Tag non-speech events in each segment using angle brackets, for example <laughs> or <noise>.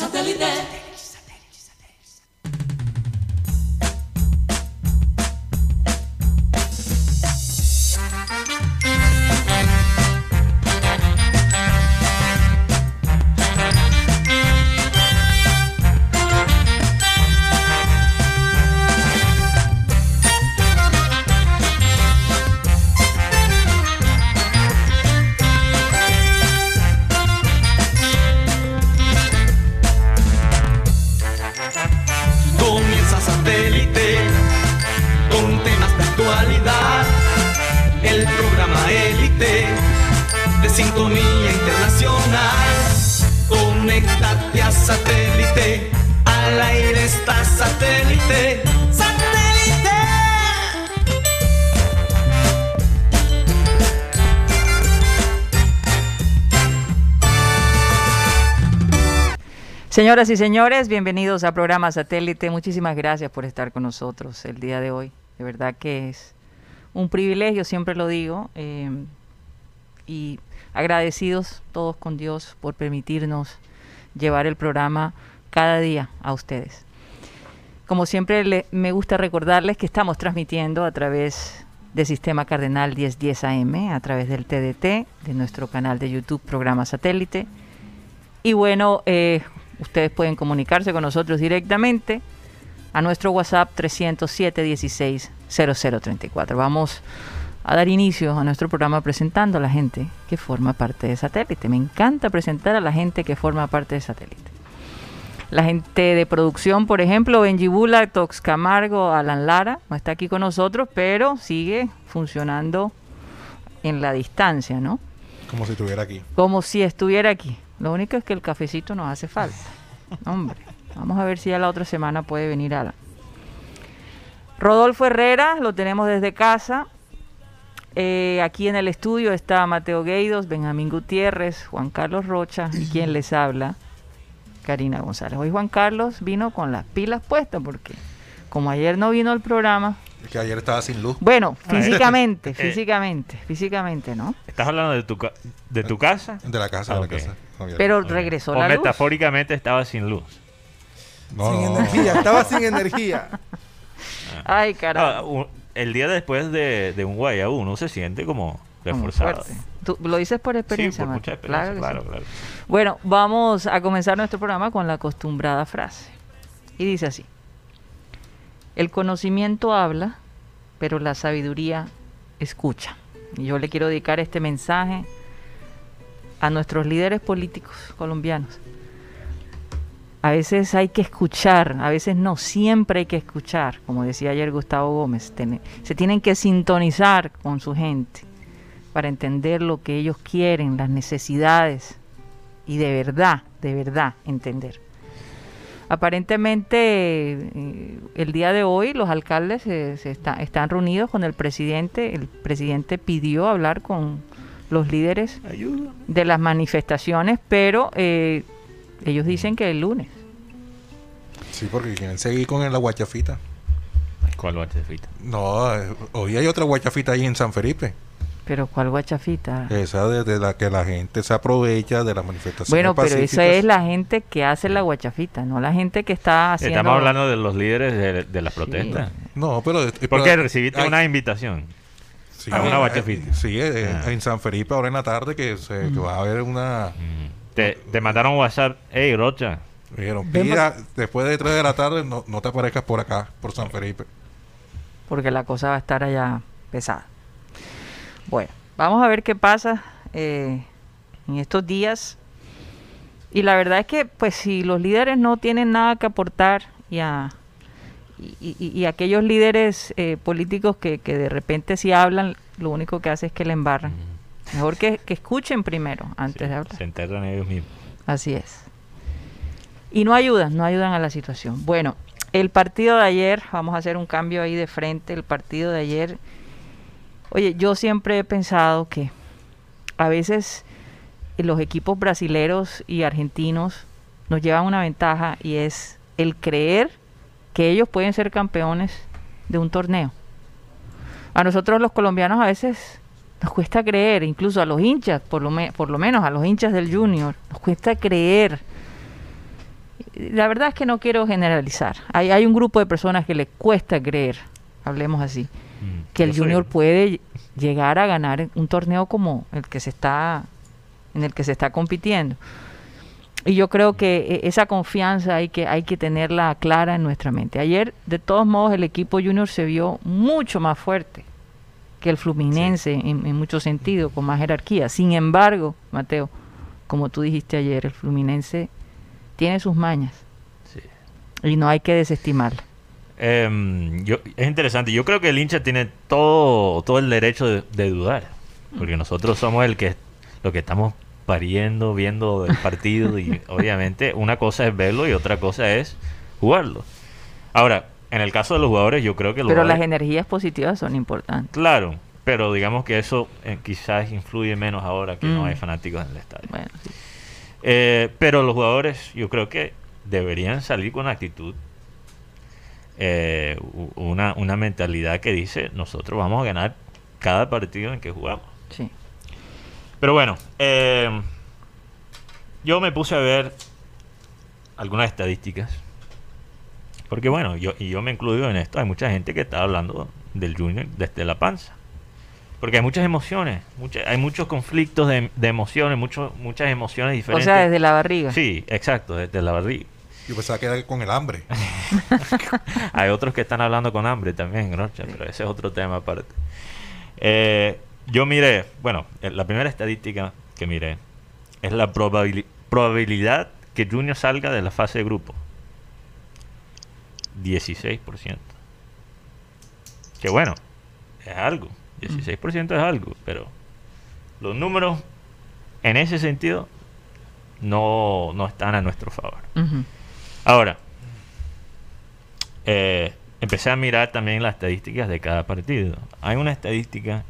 Satellite. Señoras y señores, bienvenidos a programa Satélite. Muchísimas gracias por estar con nosotros el día de hoy. De verdad que es un privilegio, siempre lo digo, eh, y agradecidos todos con Dios por permitirnos llevar el programa cada día a ustedes. Como siempre, me gusta recordarles que estamos transmitiendo a través del Sistema Cardenal 1010 AM, a través del TDT, de nuestro canal de YouTube, programa Satélite. Y bueno, eh, ustedes pueden comunicarse con nosotros directamente a nuestro WhatsApp 307 16 0034. Vamos a dar inicio a nuestro programa presentando a la gente que forma parte de Satélite. Me encanta presentar a la gente que forma parte de Satélite. La gente de producción, por ejemplo, Benji Bula, Tox Camargo, Alan Lara, no está aquí con nosotros, pero sigue funcionando en la distancia, ¿no? Como si estuviera aquí. como si estuviera aquí. Lo único es que el cafecito nos hace falta. <laughs> Hombre, vamos a ver si ya la otra semana puede venir a la. Rodolfo Herrera, lo tenemos desde casa. Eh, aquí en el estudio está Mateo Gueidos, Benjamín Gutiérrez, Juan Carlos Rocha y quien les habla, Karina González. Hoy Juan Carlos vino con las pilas puestas porque como ayer no vino al programa, Es que ayer estaba sin luz. bueno, Ah, eh. físicamente, Eh. físicamente, físicamente, ¿no? ¿Estás hablando de tu, ca- de tu casa? De la casa, Ah, de ok. la casa. Javier. Pero regresó O la luz. metafóricamente estaba sin luz. No, sin no. energía, <laughs> estaba sin energía. Ay, Ah, carajo. u- el día después de, de un guayabú uno se siente como reforzado. fuerte. Tú lo dices por Sí, experiencia, por mucha experiencia, que claro, sí. claro. Bueno, vamos a comenzar nuestro programa con la acostumbrada frase. Y dice así. El conocimiento habla, pero la sabiduría escucha. Y yo le quiero dedicar este mensaje a nuestros líderes políticos colombianos. A veces hay que escuchar, a veces no, siempre hay que escuchar. Como decía ayer Gustavo Gómez, se tienen que sintonizar con su gente para entender lo que ellos quieren, las necesidades y de verdad, de verdad entender. Aparentemente eh, el día de hoy los alcaldes se, se está- están reunidos con el presidente. El presidente pidió hablar con los líderes Ayuda. de las manifestaciones, pero eh, ellos dicen que el lunes. Sí, porque quieren seguir con la guachafita. ¿Cuál guachafita? No, eh, hoy hay otra guachafita ahí en San Felipe. Pero ¿cuál guachafita? Esa de, de la que la gente se aprovecha de las manifestaciones Bueno, pero esa es la gente que hace la guachafita, no la gente que está haciendo... Estamos hablando de los líderes de, de las Sí. protestas. No, pero... eh, ¿Por qué pero- recibiste hay- una invitación? sí, a una eh, guachafita? Sí, eh, Ah. en San Felipe ahora en la tarde que, se, que va a haber una... Mm. Te, te mandaron WhatsApp, hey Rocha, me Dijeron, mira, después de 3 de la tarde no, no te aparezcas por acá, por San Felipe. porque la cosa va a estar allá pesada. Bueno, vamos a ver qué pasa eh, en estos días. Y la verdad es que, pues, si los líderes no tienen nada que aportar y a y, y- y aquellos líderes eh, políticos que, que de repente si hablan, lo único que hace es que le embarran. Mejor que, que escuchen primero antes de hablar. se enterran ellos mismos. Así es. Y no ayudan, no ayudan a la situación. Bueno, el partido de ayer, vamos a hacer un cambio ahí de frente, el partido de ayer, oye, yo siempre he pensado que a veces eh, los equipos brasileros y argentinos nos llevan una ventaja y es el creer que ellos pueden ser campeones de un torneo. A nosotros los colombianos a veces nos cuesta creer, incluso a los hinchas, por lo, por lo menos a los hinchas del Junior, nos cuesta creer La verdad es que no quiero generalizar. Hay, hay un grupo de personas que le cuesta creer, hablemos así, Mm, que el soy Junior puede llegar a ganar un torneo como el que se está en el que se está compitiendo. Y yo creo que e- esa confianza hay que hay que tenerla clara en nuestra mente. Ayer, de todos modos, el equipo Junior se vio mucho más fuerte que el Fluminense en, en muchos sentidos, con más jerarquía. Sin embargo, Mateo, como tú dijiste ayer, el Fluminense tiene sus mañas Sí. y no hay que desestimarla. Em, yo, es interesante. Yo creo que el hincha tiene todo, todo el derecho de, de dudar. Porque nosotros somos el que lo que estamos pariendo, viendo el partido. Y <laughs> obviamente una cosa es verlo y otra cosa es jugarlo. Ahora, en el caso de los jugadores, yo creo que Pero las energías positivas son importantes. Claro, pero digamos que eso eh, quizás influye menos ahora que no Mm. hay fanáticos en el estadio. Bueno, sí. Eh, pero los jugadores yo creo que deberían salir con actitud, eh, una, una mentalidad que dice nosotros vamos a ganar cada partido en que jugamos. sí. Pero bueno, eh, yo me puse a ver algunas estadísticas. Porque bueno, yo, y yo me incluyo en esto, hay mucha gente que está hablando del Junior desde la panza. Porque hay muchas emociones, mucha- hay muchos conflictos de, de emociones, muchos muchas emociones O diferentes. sea, desde la barriga. Sí, exacto, desde la barriga. Yo pensaba que era con el hambre. <laughs> Hay otros que están hablando con hambre también, Rocha, pero ese es otro tema aparte. Eh, yo miré, bueno, eh, la primera estadística que miré es la probabili- probabilidad que Junior salga de la fase de grupo. 16%. Que bueno, es algo. 16% es algo, pero los números en ese sentido no, no están a nuestro favor. Ujú. Ahora, eh, empecé a mirar también las estadísticas de cada partido. Hay una estadística,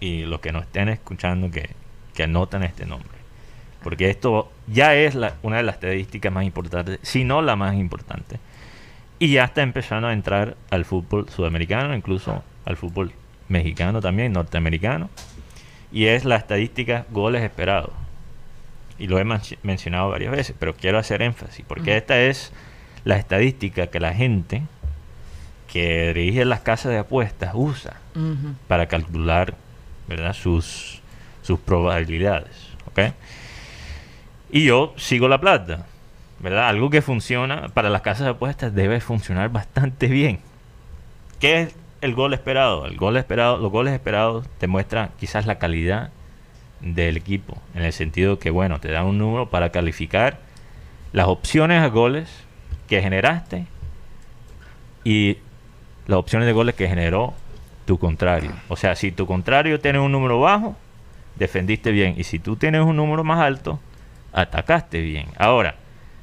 y los que nos estén escuchando, que, que anotan este nombre. Porque esto ya es la- una de las estadísticas más importantes, si no la más importante. Y ya está empezando a entrar al fútbol sudamericano, incluso al fútbol mexicano también, norteamericano. Y es la estadística goles esperados y lo he men- mencionado varias veces, pero quiero hacer énfasis, porque esta es la estadística que la gente que dirige las casas de apuestas usa para calcular ¿verdad? Sus, sus probabilidades. ¿ok? Y yo sigo la plata. ¿verdad? Algo que funciona para las casas de apuestas debe funcionar bastante bien. ¿Qué es el gol esperado? El gol esperado, los goles esperados te muestran quizás la calidad del equipo, en el sentido que bueno, te da un número para calificar las opciones a goles que generaste y las opciones de goles que generó tu contrario. O sea, si tu contrario tiene un número bajo, defendiste bien. Y si tú tienes un número más alto, atacaste bien. Ahora,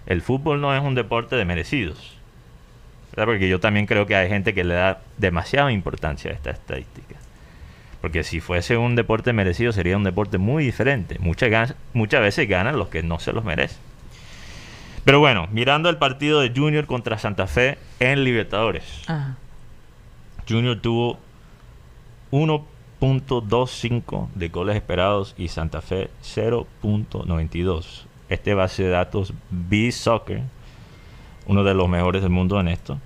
el fútbol no es un deporte de merecidos. Porque yo también creo que hay gente que le da demasiada importancia a esta estadística. Porque si fuese un deporte merecido, sería un deporte muy diferente. Muchas, muchas veces ganan los que no se los merecen. Pero bueno, mirando el partido de Junior contra Santa Fe en Libertadores. Ajá. Junior tuvo 1.25 de goles esperados y Santa Fe 0.92. Este base de datos B-Soccer, uno de los mejores del mundo en esto,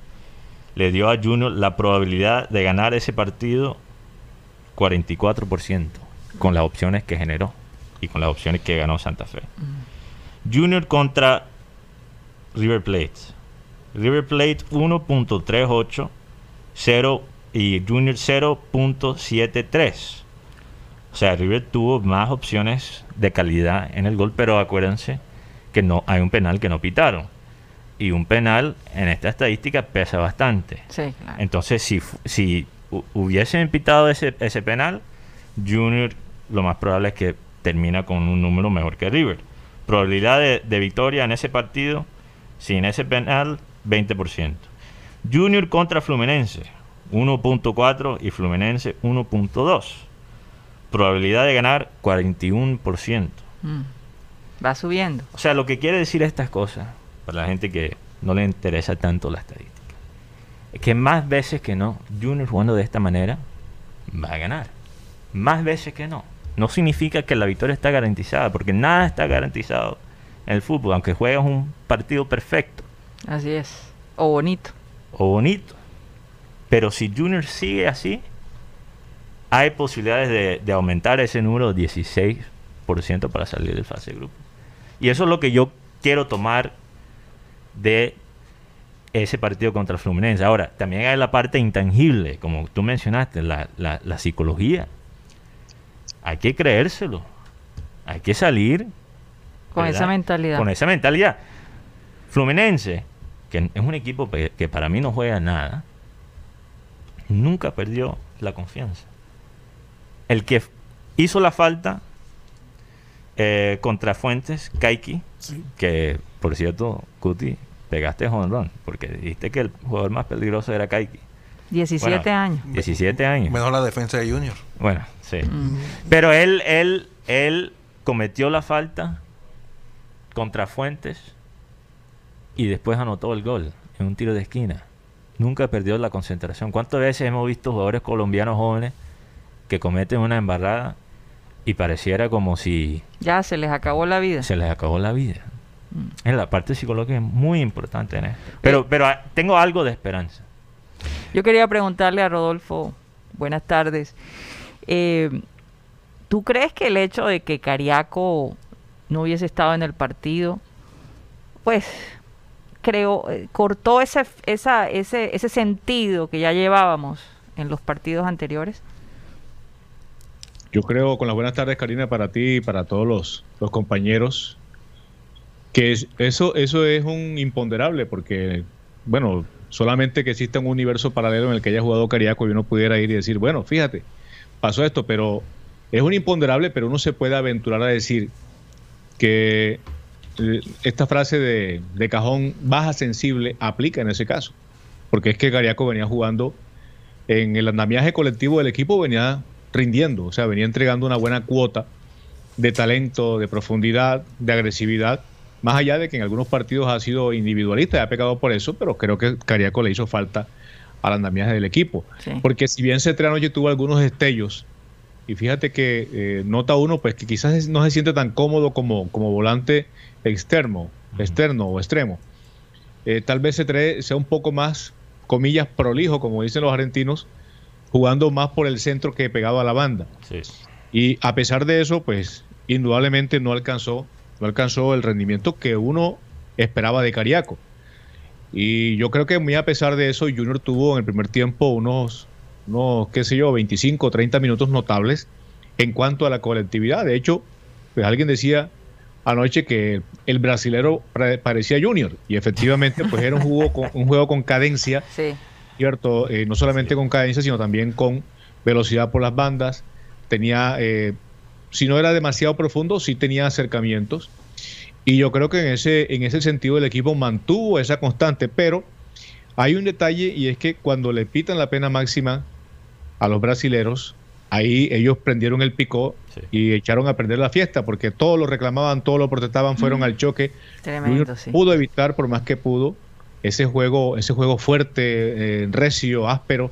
le dio a Junior la probabilidad de ganar ese partido 44% con las opciones que generó y con las opciones que ganó Santa Fe. Junior contra River Plate. River Plate 1.38 0 y Junior 0.73. O sea, River tuvo más opciones de calidad en el gol, pero acuérdense que no hay un penal que no pitaron. Y un penal en esta estadística pesa bastante. Sí, claro. Entonces, si, si hubiesen pitado ese, ese penal, Junior lo más probable es que termina con un número mejor que River. Probabilidad de, de victoria en ese partido, sin ese penal, 20%. Junior contra Fluminense, 1.4 y Fluminense 1.2. Probabilidad de ganar, 41%. Mm. Va subiendo. O sea, lo que quiere decir estas cosas, para la gente que no le interesa tanto la estadística, es que más veces que no, Junior jugando de esta manera va a ganar. Más veces que no. No significa que la victoria está garantizada, porque nada está garantizado en el fútbol, aunque juegas un partido perfecto Así es. O bonito. o bonito. Pero si Junior sigue así, hay posibilidades de, de aumentar ese número 16% para salir del fase de grupo. Y eso es lo que yo quiero tomar de ese partido contra Fluminense. Ahora, también hay la parte intangible, como tú mencionaste, la, la- la psicología. Hay que creérselo. Hay que salir Con ¿verdad? esa mentalidad. Con esa mentalidad. Fluminense, que es un equipo que para mí no juega nada, nunca perdió la confianza. El que hizo la falta eh, contra Fuentes, Kaiki, Sí. que por cierto, Cuti, pegaste run, porque dijiste que el jugador más peligroso era Kaiki. 17 Bueno, años. 17 años. Menos la defensa de Junior. Bueno, sí. Mm. Pero él, él, él cometió la falta contra Fuentes y después anotó el gol en un tiro de esquina. Nunca perdió la concentración. ¿Cuántas veces hemos visto jugadores colombianos jóvenes que cometen una embarrada y pareciera como si Ya se les acabó la vida. se les acabó la vida? Mm. En la parte psicológica es muy importante en esto. Pero, pero ah, tengo algo de esperanza. Yo quería preguntarle a Rodolfo, buenas tardes. eh, ¿Tú crees que el hecho de que Cariaco no hubiese estado en el partido, pues creo, eh, cortó ese, esa, ese, ese sentido que ya llevábamos en los partidos anteriores? Yo creo, con las buenas tardes, Karina, para ti y para todos los, los compañeros, que es- eso, eso es un imponderable, porque, bueno, solamente que exista un universo paralelo en el que haya jugado Cariaco y uno pudiera ir y decir, bueno, fíjate, pasó esto, pero es un imponderable, pero uno se puede aventurar a decir que eh, esta frase de, de cajón baja sensible aplica en ese caso, porque es que Cariaco venía jugando en el andamiaje colectivo del equipo venía rindiendo, o sea, venía entregando una buena cuota de talento, de profundidad, de agresividad, más allá de que en algunos partidos ha sido individualista y ha pecado por eso, pero creo que Cariaco le hizo falta al andamiaje del equipo. Sí. Porque si bien Cetré anoche tuvo algunos destellos, y fíjate que eh, nota uno, pues que quizás no se siente tan cómodo como, como volante externo, externo o extremo. Eh, tal vez Cetré sea un poco más, comillas, prolijo, como dicen los argentinos, jugando más por el centro que pegado a la banda. Sí. Y a pesar de eso, pues indudablemente no alcanzó, no alcanzó el rendimiento que uno esperaba de Cariaco. Y yo creo que muy a pesar de eso, Junior tuvo en el primer tiempo unos, unos qué sé yo, 25, 30 minutos notables en cuanto a la colectividad. De hecho, pues alguien decía anoche que el brasilero pare- parecía Junior. Y efectivamente, pues era un juego con, un juego con cadencia <laughs> Sí. ¿cierto? Eh, no solamente con cadencia, sino también con velocidad por las bandas. Tenía, eh, si no era demasiado profundo, sí tenía acercamientos. Y yo creo que en ese, en ese sentido el equipo mantuvo esa constante, pero hay un detalle y es que cuando le pitan la pena máxima a los brasileros, ahí ellos prendieron el picó Sí. y echaron a perder la fiesta, porque todos lo reclamaban, todos lo protestaban, fueron al choque. Tremendo, sí. pudo evitar por más que pudo ese juego, ese juego fuerte, eh, recio, áspero.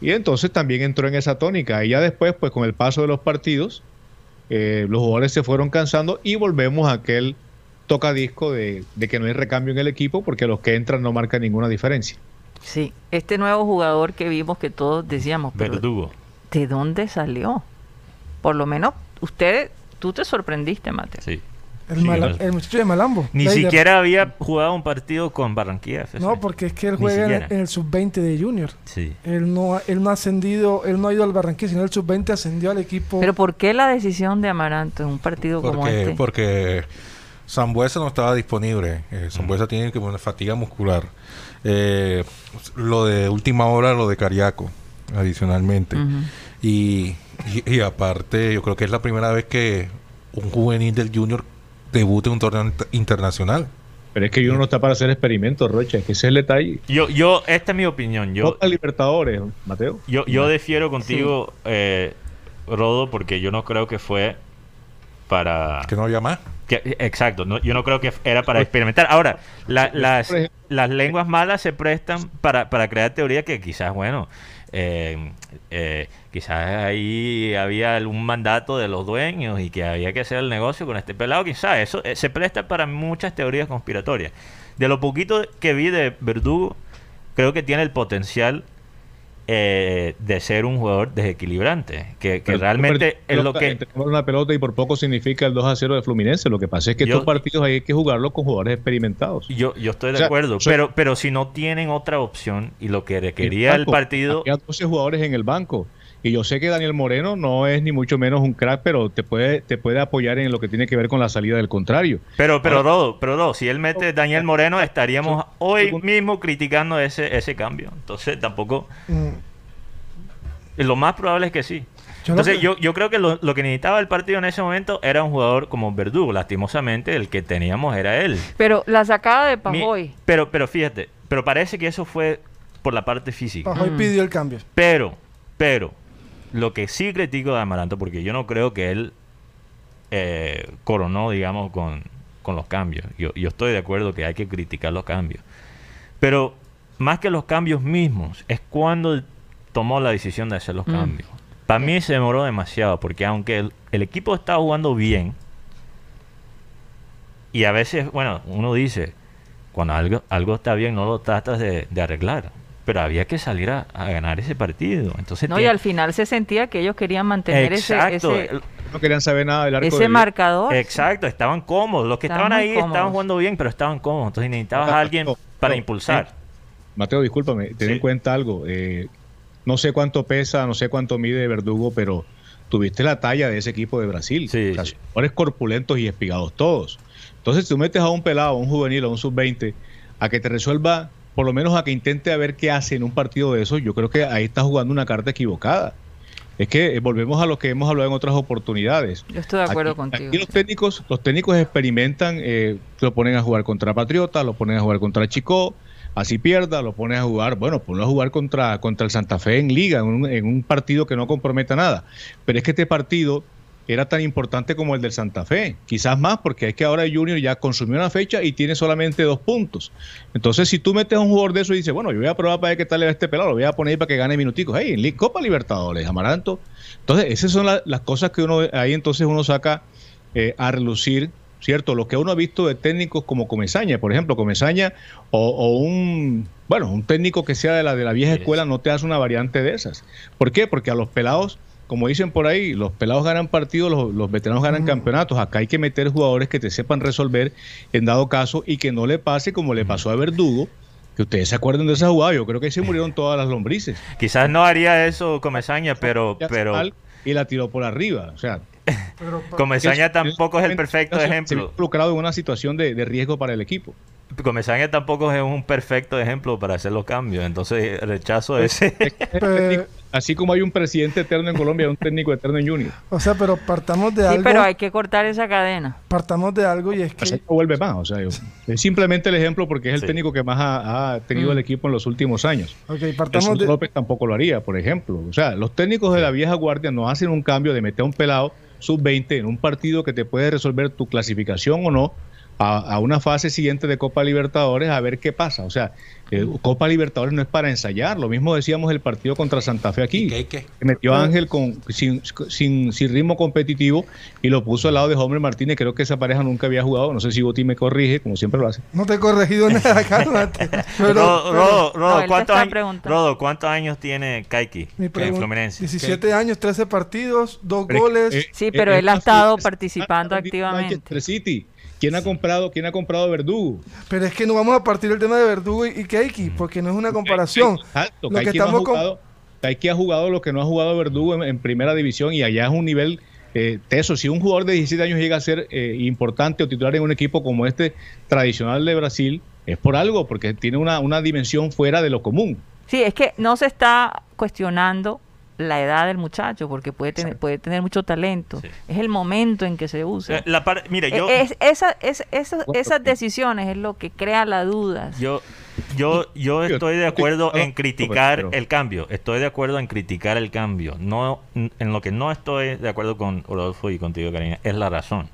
Y entonces también entró en esa tónica. Y ya después, pues con el paso de los partidos, eh, los jugadores se fueron cansando y volvemos a aquel tocadisco de, de que no hay recambio en el equipo porque los que entran no marcan ninguna diferencia. Sí, este nuevo jugador que vimos que todos decíamos, pero Verdugo. ¿de dónde salió? Por lo menos usted, tú te sorprendiste, Mateo. Sí. El, Sí, Mala- no- el muchacho de Malambo. Ni Leider. siquiera había jugado un partido con Barranquilla FC. No, porque es que él juega en, el sub-20 de Junior. Sí. Él no, él no ha ascendido, él no ha ido al Barranquilla, sino el sub-20 ascendió al equipo. Pero ¿por qué la decisión de Amaranto en un partido como este? porque Zambuesa no estaba disponible. Eh, Zambuesa tiene que una fatiga muscular. Eh, lo de última hora, lo de Cariaco, adicionalmente. Y, y aparte, yo creo que es la primera vez que un juvenil del Junior debuta en un torneo inter- internacional. Pero es que uno no está para hacer experimentos, Rocha, que ese es el detalle. Yo, yo, esta es mi opinión. Yo, Copa Libertadores, Mateo. yo, yo difiero contigo, eh, Rodo, porque yo no creo que fue para... Que no había más. que- exacto, no, yo no creo que era para experimentar. Ahora, la- las, las lenguas malas se prestan para, para crear teoría que quizás, bueno, eh, eh, quizás ahí había un mandato de los dueños y que había que hacer el negocio con este pelado, quizás eso eh, se presta para muchas teorías conspiratorias. De lo poquito que vi de Verdugo, creo que tiene el potencial eh, de ser un jugador desequilibrante, que, que realmente es lo que... una pelota y por poco significa el 2 a 0 de Fluminense. Lo que pasa es que Yo- estos partidos hay que jugarlos con jugadores experimentados. Yo, yo estoy de O sea, acuerdo, pero, pero si no tienen otra opción y lo que requería el Banco, partido... Había 12 jugadores en el banco. Y yo sé que Daniel Moreno no es ni mucho menos un crack, pero te puede, te puede apoyar en lo que tiene que ver con la salida del contrario. Pero, pero Ahora- Rodo, pero Rodo, si él mete Daniel Moreno, estaríamos hoy mismo criticando ese, ese cambio. Entonces tampoco... Mm, Lo más probable es que sí. Entonces yo, yo creo que lo, lo que necesitaba el partido en ese momento era un jugador como Verdugo. Lastimosamente el que teníamos era él. Pero la sacada de Mi- Pajoy. pero, pero fíjate, pero parece que eso fue por la parte física. Pajoy Mm. pidió el cambio. Pero, pero, lo que sí critico de Amaranto, porque yo no creo que él eh, coronó, digamos, con, con los cambios. Yo, yo estoy de acuerdo que hay que criticar los cambios. Pero más que los cambios mismos, es cuando tomó la decisión de hacer los Mm. cambios. Para mí se demoró demasiado, porque aunque el, el equipo estaba jugando bien, y a veces, bueno, uno dice, cuando algo, algo está bien, no lo tratas de, de arreglar. Pero había que salir a, a ganar ese partido. Entonces No, y al final se sentía que ellos querían mantener ese, Exacto, ese, No querían saber nada del arco ese marcador. exacto, estaban cómodos. Los que Estaban ahí cómodos. estaban jugando bien, pero estaban cómodos. Entonces necesitabas a alguien No, para no, impulsar. Mateo, discúlpame, ten Sí. en cuenta algo. eh, no sé cuánto pesa, no sé cuánto mide Verdugo, pero tuviste la talla de ese equipo de Brasil. Sí, O sea, sí. jugadores corpulentos y espigados todos. Entonces, si tú metes a un pelado, a un juvenil, a un sub-20, a que te resuelva, por lo menos a que intente a ver qué hace en un partido de esos, yo creo que ahí está jugando una carta equivocada. Es que eh, volvemos a lo que hemos hablado en otras oportunidades. Yo estoy de acuerdo Aquí- contigo. Aquí los técnicos, los técnicos experimentan, eh, lo ponen a jugar contra Patriota, lo ponen a jugar contra Chico, así pierda, lo ponen a jugar, bueno, ponlo a jugar contra, contra el Santa Fe en liga, en un, en un partido que no comprometa nada. Pero es que este partido era tan importante como el del Santa Fe, quizás más, porque es que ahora Junior ya consumió una fecha y tiene solamente dos puntos. Entonces, si tú metes a un jugador de eso y dices, bueno, yo voy a probar para ver qué tal le va este pelado, lo voy a poner ahí para que gane minuticos, hey, en Copa Libertadores, Amaranto. Entonces, esas son la- las cosas que uno, ahí entonces uno saca eh, a relucir, ¿cierto? Lo que uno ha visto de técnicos como Comesaña, por ejemplo, Comesaña o, o un, bueno, un técnico que sea de la, de la vieja escuela no te hace una variante de esas. ¿Por qué? Porque a los pelados, como dicen por ahí, los pelados ganan partidos, los, los veteranos ganan campeonatos. Acá hay que meter jugadores que te sepan resolver en dado caso y que no le pase como le pasó a Verdugo, que ustedes se acuerdan de esa jugada, yo creo que ahí se murieron todas las lombrices. Quizás no haría eso Comesaña, pero, pero y la tiró por arriba, o sea, <laughs> Pero, Comesaña tampoco es el perfecto se- se ejemplo. vio involucrado en una situación de, de riesgo para el equipo. Comesaña tampoco es un perfecto ejemplo para hacer los cambios. Entonces rechazo ese. Así como hay un presidente eterno en Colombia, hay un técnico eterno en Junior. o sea, pero partamos de Sí, algo. pero hay que cortar esa cadena. Partamos de algo y es Así que no vuelve más. O sea, yo- es simplemente el ejemplo porque es el Sí. técnico que más ha, ha tenido Mm. el equipo en los últimos años. ok, partamos Zurdo de, López tampoco lo haría, por ejemplo. O sea, los técnicos de la vieja guardia no hacen un cambio de meter a un pelado sub-20 en un partido que te puede resolver tu clasificación o no a, a una fase siguiente de Copa Libertadores a ver qué pasa. O sea, eh, Copa Libertadores no es para ensayar. Lo mismo decíamos el partido contra Santa Fe aquí. ¿Y qué, que metió a Ángel con, sin, sin, sin ritmo competitivo y lo puso al lado de Homer Martínez. Creo que esa pareja nunca había jugado. No sé si Boti me corrige, como siempre lo hace. no te he corregido <laughs> nada, cálmate. Pero, Rodo, pero Rodo, Rodo, No, ¿cuántos años, preguntando. Rodo, ¿cuántos años tiene Kaiki mi en pregunta- Fluminense? 17 años, 13 partidos, dos Pero es goles. que, eh, Sí, pero él ha es estado participando ah, activamente. Manchester City. ¿Quién ha comprado, quién ha comprado Verdugo? Pero es que no vamos a partir del tema de Verdugo y, y Keiki, porque no es una comparación. Exacto, Lo que Kaiki no ha estamos con- jugado, ha jugado lo que no ha jugado Verdugo en, en primera división y allá es un nivel eh, teso. Si un jugador de 17 años llega a ser eh, importante o titular en un equipo como este tradicional de Brasil, es por algo, porque tiene una, una dimensión fuera de lo común. Sí, es que no se está cuestionando la edad del muchacho, porque puede tener, puede tener mucho talento. Sí. Es el momento en que se usa. Eh, La par- mira, yo, E- es- esa- es- esa- Bueno, esas decisiones es lo que crea las dudas. yo, yo, yo estoy de acuerdo en criticar el cambio. Estoy de acuerdo en criticar el cambio. No, en lo que no estoy de acuerdo con Rodolfo y contigo, Karina, es la razón.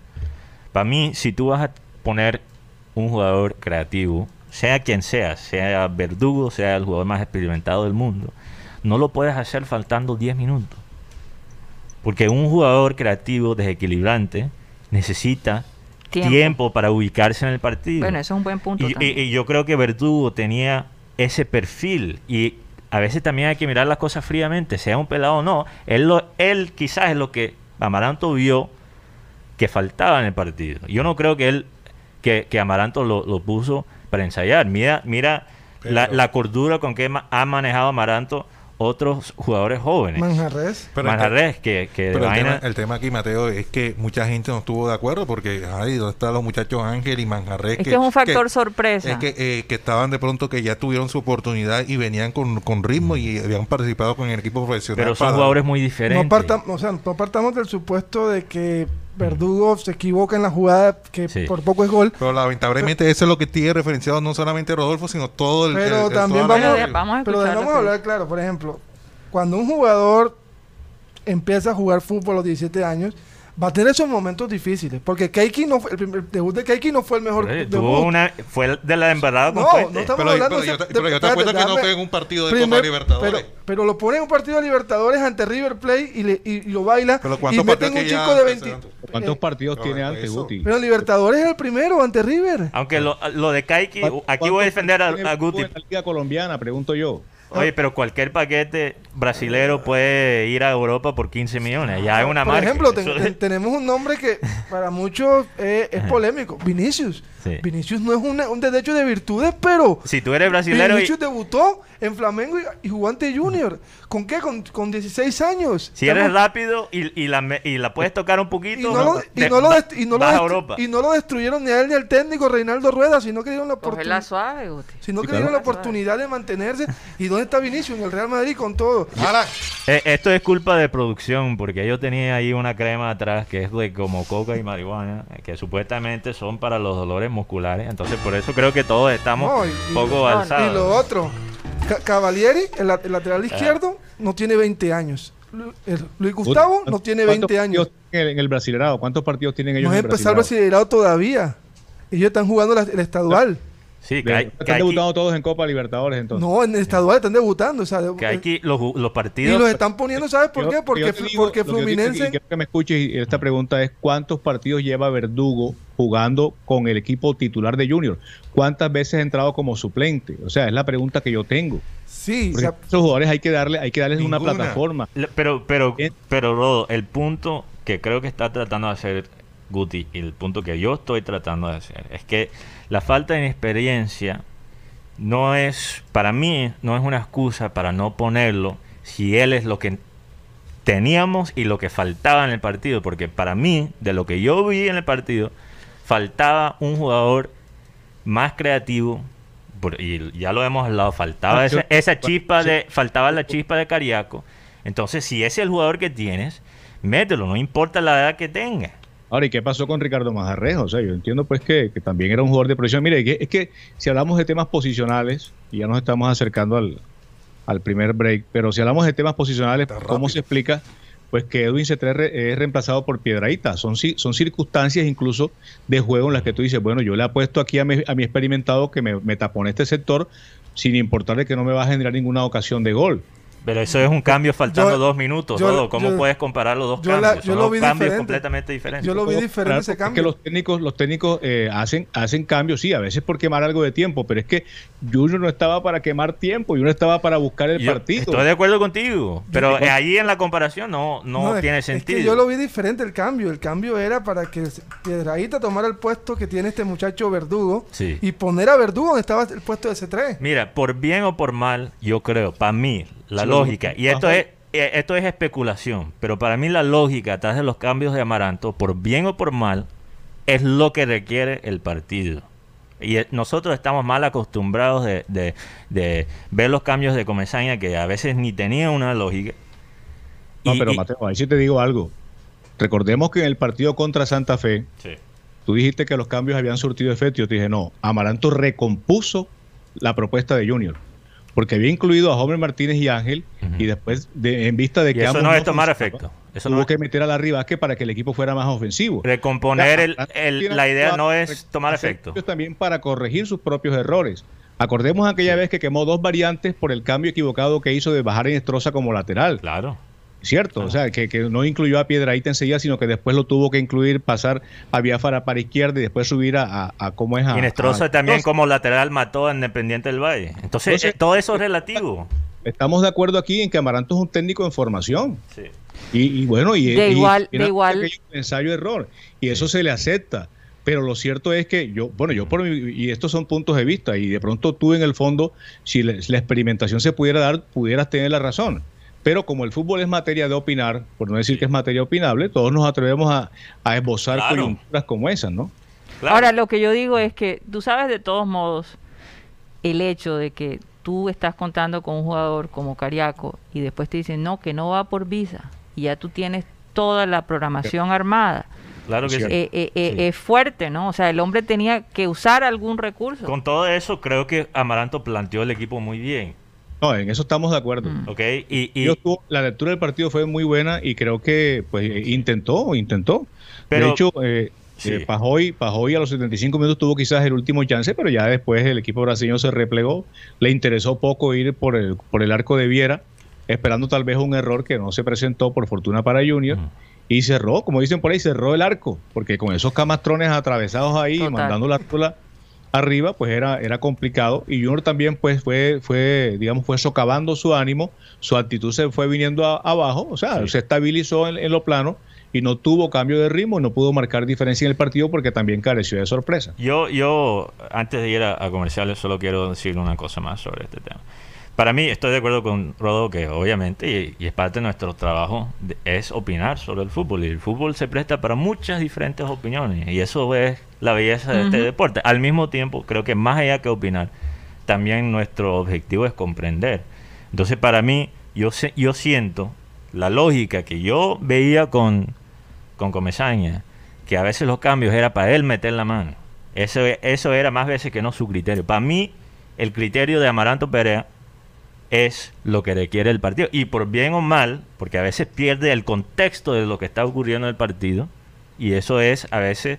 Para mí, si tú vas a poner un jugador creativo, sea quien sea, sea Verdugo, sea el jugador más experimentado del mundo, no lo puedes hacer faltando 10 minutos. Porque un jugador creativo, desequilibrante, necesita Tiempo. tiempo, para ubicarse en el partido. Bueno, eso es un buen punto. Y, y- y yo creo que Verdugo tenía ese perfil. Y a veces también hay que mirar las cosas fríamente, sea un pelado o no. Él, lo, él quizás es lo que Amaranto vio que faltaba en el partido. Yo no creo que él, que, que Amaranto lo, lo puso para ensayar. Mira, mira la, la cordura con que ha manejado Amaranto otros jugadores jóvenes. Manjarres. Pero Manjarres, que, que Pero el vaina- tema, el tema aquí, Mateo, es que mucha gente no estuvo de acuerdo porque, ay, ¿dónde están los muchachos Ángel y Manjarres? Es que es un factor sorpresa. Es que, eh, que estaban de pronto que ya tuvieron su oportunidad y venían con, con ritmo y habían participado con el equipo profesional. pero son para- jugadores muy diferentes. No, partam- o sea, no partamos del supuesto de que Verdugo se equivoca en la jugada, que Sí. por poco es gol. Pero lamentablemente eso es lo que tiene referenciado no solamente Rodolfo, sino todo el... Pero el- el- también toda la- vamos, Pero de- vamos a pero de- escuchar lo vamos a que hablar claro. Por ejemplo, cuando un jugador empieza a jugar fútbol a los 17 años, va a tener esos momentos difíciles. Porque Keiki no fue, el, primer debut de Keiki no fue el mejor Oye, debut. tuvo una, fue de la embarrada con No, Fuente. no estamos Pero, hablando pero de- yo, te- de- pero yo te acuerdo que no fue en un partido de Primer- Copa Libertadores. Pero, pero lo pone en un partido de Libertadores ante River Plate y, le- y- y lo baila. Pero y ¿cuántos meten partidos un chico de antes 20. eran? ¿Cuántos eh, partidos no, tiene antes, Guti? Pero Libertadores es el primero ante River. Aunque lo, lo de Kaiki, ¿Cuántos aquí voy a defender a, a Guti. en la Liga colombiana, pregunto yo. Oye, pero cualquier paquete brasilero puede ir a Europa por 15 millones. Ya es una Por marca. ejemplo, ten- es- ten- tenemos un nombre que para muchos eh, es polémico. Vinicius. Sí. Vinicius no es una- un derecho de virtudes, pero si tú eres brasilero y, Vinicius debutó en Flamengo y, y jugó ante Junior. ¿Con qué? Con, con 16 años. si eres rápido y, y la, y la puedes tocar un y poquito, no, lo, y no lo y no lo vas a dest- Europa. y no lo destruyeron ni a él ni al técnico Reinaldo Rueda, sino que dieron la oportunidad. suave, Guti. Sino que claro. dieron la oportunidad de mantenerse. ¿Y dónde está Vinicius? En el Real Madrid con todo. Eh, esto es culpa de producción, porque yo tenía ahí una crema atrás que es de como coca y marihuana, que supuestamente son para los dolores musculares. Entonces, por eso creo que todos estamos No, y- y- poco no, alzados. Y lo otro, Cavalieri, el, el Ah. lateral izquierdo, no tiene 20 años. Luis Gustavo no tiene 20 años. ¿Cuántos partidos tienen En el Brasilerado, ¿cuántos partidos tienen ellos No es empezar el Brasilerado? Todavía. Ellos están jugando la- el estadual. Sí, De- Kai- Están Kaiki- debutando todos en Copa Libertadores entonces. No, en el estadual están debutando. O sea, Kaiki, los, ju- los y partidos... los están poniendo, ¿sabes por Yo- qué? Porque, yo te Flu- digo, porque que Fluminense. y quiero que me escuches y esta pregunta es ¿cuántos partidos lleva Verdugo jugando con el equipo titular de Junior? ¿Cuántas veces ha entrado como suplente? O sea, es la pregunta que yo tengo. Sí, o Porque sea, a esos jugadores hay que darle, hay que darles una Ninguna. plataforma. Le- Pero, pero, Bien. pero, Rodo, el punto que creo que está tratando de hacer Guti y el punto que yo estoy tratando de hacer es que la falta de experiencia no es, para mí, no es una excusa para no ponerlo si él es lo que teníamos y lo que faltaba en el partido. Porque para mí, de lo que yo vi en el partido, faltaba un jugador más creativo. y ya lo hemos hablado, faltaba Ah, esa, chispa de, faltaba la chispa de Cariaco. Entonces, si ese es el jugador que tienes, mételo, no importa la edad que tenga. Ahora, ¿y qué pasó con Ricardo Majarrejo? O sea, yo entiendo pues que, que también era un jugador de posición. Mire, es que si hablamos de temas posicionales, y ya nos estamos acercando al, al primer break, pero si hablamos de temas posicionales, Está ¿cómo rápido. se explica? Pues que Edwin Cetré es reemplazado por Piedraíta. Son, son circunstancias incluso de juego en las que tú dices, bueno, yo le apuesto aquí a mi, a mi experimentado que me, me tapone este sector sin importarle que no me va a generar ninguna ocasión de gol. Pero eso es un cambio faltando Yo- dos minutos. yo-. ¿Cómo yo- puedes comparar los dos yo la- cambios? yo Son lo dos vi cambios diferente. completamente diferentes. Yo lo vi ¿Cómo diferente ese Porque cambio. los técnicos, los técnicos eh, hacen, hacen cambios, sí, a veces por quemar algo de tiempo, pero es que Junior no estaba para quemar tiempo, Junior estaba para buscar el Yo partido. Estoy de acuerdo contigo, pero Yo- ahí en la comparación no, no, es- tiene es sentido. que yo lo vi diferente el cambio. El cambio era para que Piedraíta tomara el puesto que tiene este muchacho Verdugo Sí. y poner a Verdugo donde estaba el puesto de C3. Mira, por bien o por mal, yo creo, para mí, la Sí, lógica, y esto es, eh, esto es especulación, pero para mí la lógica atrás de los cambios de Amaranto, por bien o por mal, es lo que requiere el partido. Y eh, nosotros estamos mal acostumbrados de, de- de ver los cambios de Comesaña que a veces ni tenían una lógica. No, Y- pero Mateo, ahí sí te digo algo. Recordemos que en el partido contra Santa Fe, Sí. tú dijiste que los cambios habían surtido efecto. Yo te dije, no, Amaranto recompuso la propuesta de Junior. Porque había incluido a Homer Martínez y Ángel, y después, de- en vista de Y que eso ambos no es tomar efecto. Eso tuvo no es- que meter a la Vázquez para que el equipo fuera más ofensivo. Recomponer el, la idea no es tomar efecto. También para corregir sus propios errores. Acordemos aquella vez que quemó dos variantes por el cambio equivocado que hizo de bajar en Estroza como lateral. Claro. ¿Cierto? O sea, que, que no incluyó a Piedraíta enseguida, sino que después lo tuvo que incluir, pasar a Biafara para izquierda y después subir a, a, a cómo es a. Y Nestroza a- también como lateral mató a Independiente del Valle. Entonces, Entonces- eh, todo eso es relativo. Estamos de acuerdo aquí en que Amaranto es un técnico en formación. Sí. Y, y bueno, y, De y- igual- y de igual- aquello ensayo error. Y eso se le acepta. Pero lo cierto es que yo, bueno, yo por mi- y estos son puntos de vista, y de pronto tú en el fondo, si le- la experimentación se pudiera dar, pudieras tener la razón. Pero como el fútbol es materia de opinar, por no decir que es materia opinable, todos nos atrevemos a, a esbozar Claro. coyunturas como esas, ¿no? Claro. Ahora, lo que yo digo es que tú sabes de todos modos el hecho de que tú estás contando con un jugador como Cariaco y después te dicen no, que no va por visa y ya tú tienes toda la programación armada. claro que sí. Eh, eh, eh, Sí. Es fuerte, ¿no? O sea, el hombre tenía que usar algún recurso. Con todo eso, creo que Amaranto planteó el equipo muy bien. No, en eso estamos de acuerdo. Mm. ¿Ok? Y, y- Yo estuvo- la lectura del partido fue muy buena y creo que pues eh, intentó, intentó. Pero- de hecho, eh, Sí. eh, Pajoy, Pajoy a los 75 minutos tuvo quizás el último chance, pero ya después el equipo brasileño se replegó. Le interesó poco ir por el, por el arco de Viera, esperando tal vez un error que no se presentó por fortuna para Junior. Y cerró, como dicen por ahí, cerró el arco, porque con esos camastrones atravesados ahí, Total. mandando la arriba, pues era, era complicado. Y Junior también, pues, fue, fue, digamos, fue socavando su ánimo, su actitud se fue viniendo a- abajo, o sea, Sí. se estabilizó en, en lo plano y no tuvo cambio de ritmo y no pudo marcar diferencia en el partido porque también careció de sorpresa. Yo, yo, antes de ir a, a comerciales, solo quiero decir una cosa más sobre este tema. Para mí, estoy de acuerdo con Rodo que obviamente, y, y es parte de nuestro trabajo, de- es opinar sobre el fútbol. Y el fútbol se presta para muchas diferentes opiniones. Y eso es la belleza de este deporte. Al mismo tiempo, creo que más allá que opinar, también nuestro objetivo es comprender. Entonces, para mí, yo, sé- yo siento la lógica que yo veía con, con Comesaña, que a veces los cambios era para él meter la mano. Eso, eso era más veces que no su criterio. Para mí, el criterio de Amaranto Perea es lo que requiere el partido. Y por bien o mal, porque a veces pierde el contexto de lo que está ocurriendo en el partido, y eso es a veces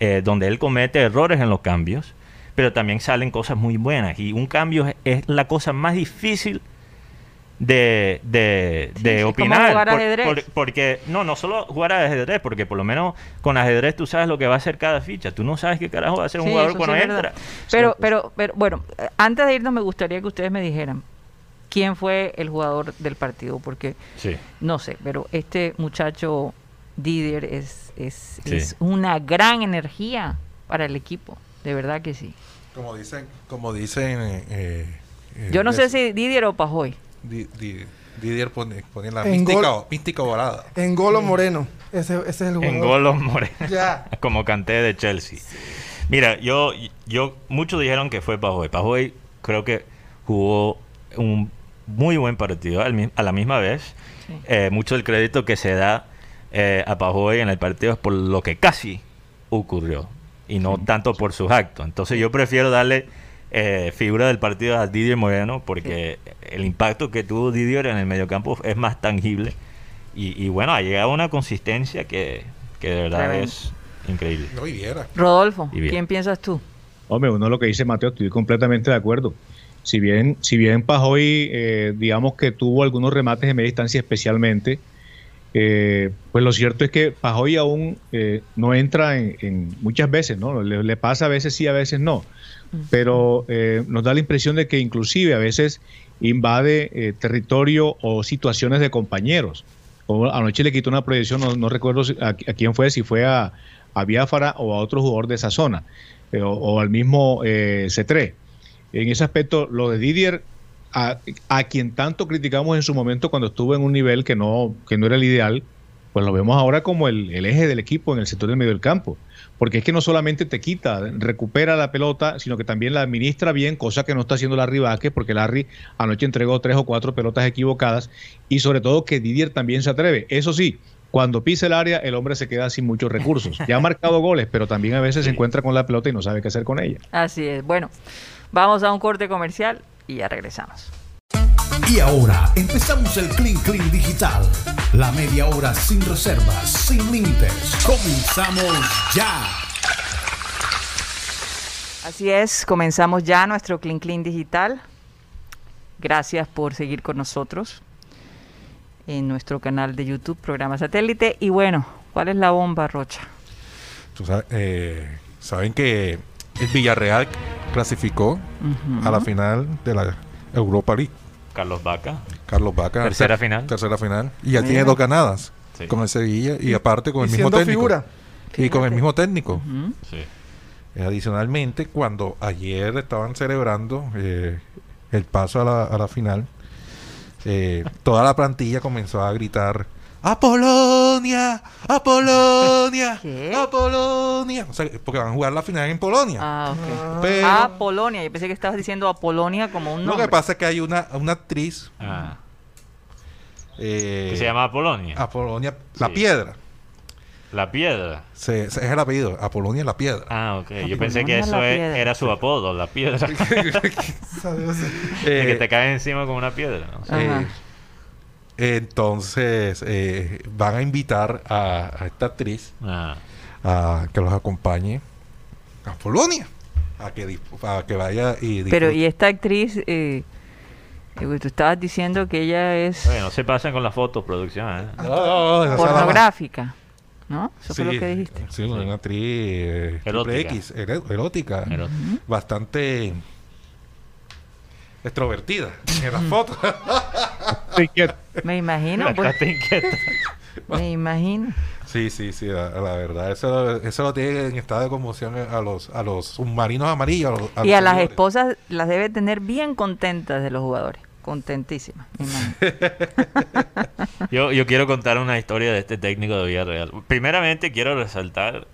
eh, donde él comete errores en los cambios, pero también salen cosas muy buenas. Y un cambio es, es la cosa más difícil de, de, Sí, de sí, como opinar. jugar ajedrez. por- porque, no, no solo jugar a ajedrez, porque por lo menos con ajedrez tú sabes lo que va a hacer cada ficha. Tú no sabes qué carajo va a hacer un jugador cuando entra. Pero, pero, pero, bueno, antes de irnos me gustaría que ustedes me dijeran quién fue el jugador del partido, porque Sí. no sé, pero este muchacho Didier es, es, Sí. es una gran energía para el equipo, de verdad que sí. Como dicen, como dicen. eh, eh, Yo no eh, sé si Didier o Pajoy. Di- di- Didier pone, pone la En mística, gol- mística ovalada. En Golo Moreno. Ese, ese es el jugador. En Golo Moreno. Ya. <laughs> como canté de Chelsea. Mira, yo, yo, muchos dijeron que fue Pajoy. Pajoy creo que jugó un muy buen partido a la misma vez. Sí. Eh, mucho del crédito que se da eh, a Pajoy en el partido es por lo que casi ocurrió y no tanto por sus actos. Entonces yo prefiero darle eh, figura del partido a Didier Moreno porque el impacto que tuvo Didier en el mediocampo es más tangible y, y bueno, ha llegado a una consistencia que, que de verdad Tremendo. es increíble. No, y Viera. Rodolfo, Y. ¿quién piensas tú? Hombre, uno lo que dice Mateo, estoy completamente de acuerdo. Si bien, si bien Pajoy, eh, digamos que tuvo algunos remates de media distancia especialmente, eh, pues lo cierto es que Pajoy aún eh, no entra en, en muchas veces, ¿no? Le, le pasa a veces sí, a veces no. Pero eh, nos da la impresión de que inclusive a veces invade eh, territorio o situaciones de compañeros. O anoche le quitó una proyección, no, no recuerdo a, a quién fue, si fue a, a Biafara o a otro jugador de esa zona, o, o al mismo eh, C3. En ese aspecto, lo de Didier, a, a quien tanto criticamos en su momento cuando estuvo en un nivel que no, que no era el ideal, pues lo vemos ahora como el, el eje del equipo en el sector del medio del campo. Porque es que no solamente te quita, recupera la pelota, sino que también la administra bien, cosa que no está haciendo Larry Vázquez, porque Larry anoche entregó tres o cuatro pelotas equivocadas, y sobre todo que Didier también se atreve. Eso sí, cuando pisa el área, el hombre se queda sin muchos recursos. Ya ha marcado goles, pero también a veces se encuentra con la pelota y no sabe qué hacer con ella. Así es. Bueno, vamos a un corte comercial y ya regresamos. Y ahora empezamos el Clean Clean Digital. La media hora sin reservas, sin límites. Comenzamos ya. Así es, comenzamos ya nuestro Clean Clean Digital. Gracias por seguir con nosotros en nuestro canal de YouTube, programa satélite. Y bueno, ¿cuál es la bomba, Rocha? Tú sabes, eh, Saben que el Villarreal clasificó a la final de la Europa League. Carlos Vaca. Carlos Vaca. Tercera ter- final. Tercera final. Y ya Mira. tiene dos ganadas Sí. con el Sevilla y aparte con Y el mismo técnico. figura. Y con el mismo técnico. Sí. Eh, Adicionalmente, cuando ayer estaban celebrando eh, el paso a la, a la final, eh, toda la plantilla comenzó a gritar ¡A Polonia! ¡A Polonia! <laughs> ¿Qué? ¡A Polonia! O sea, porque van a jugar la final en Polonia. Ah, ok. Pero A Polonia. Yo pensé que estabas diciendo a Polonia como un lo nombre. que pasa es que hay una, una actriz Ah, eh, que se llama Apolonia. a Polonia, La Sí. Piedra. La Piedra. Se- es el apellido, Apolonia La Piedra. Ah, ok. Yo Apolonia pensé que eso es- Piedra. era su apodo, la piedra. <laughs> <laughs> De que Eh, te cae encima como una piedra. ¿no? Ajá. Entonces eh, van a invitar a, a esta actriz Ah, a que los acompañe a Polonia a que dis- a que vaya y Pero disfrute. y esta actriz, eh, eh, tú estabas diciendo que ella es oye, no se pasan con las fotos, producción. ¿eh? No, no, pornográfica, ¿no? Eso fue Sí, lo que dijiste. sí, una actriz eh, Erótica. X, ero- erótica, Pero- bastante extrovertida en las fotos. <laughs> Me imagino, pues, me imagino. Sí, sí, sí, la, la verdad. Eso, eso lo tiene en estado de conmoción a los, a los submarinos amarillos. A los- Y a las esposas las debe tener bien contentas de los jugadores. Contentísimas. <laughs> Yo, yo quiero contar una historia de este técnico de Villarreal. Primeramente quiero resaltar